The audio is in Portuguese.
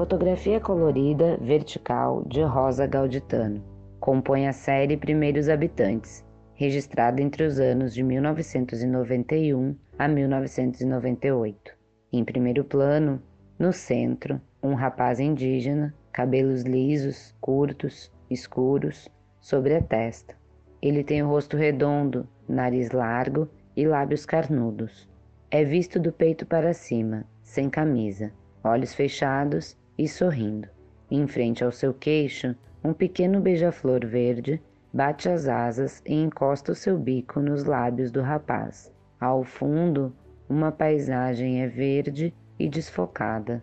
fotografia colorida vertical de Rosa Gauditano. Compõe a série Primeiros Habitantes, registrada entre os anos de 1991 a 1998. Em primeiro plano, no centro, um rapaz indígena, cabelos lisos, curtos, escuros, sobre a testa. Ele tem o rosto redondo, nariz largo e lábios carnudos. É visto do peito para cima, sem camisa, olhos fechados e sorrindo. Em frente ao seu queixo, um pequeno beija-flor verde bate as asas e encosta o seu bico nos lábios do rapaz. Ao fundo, uma paisagem é verde e desfocada.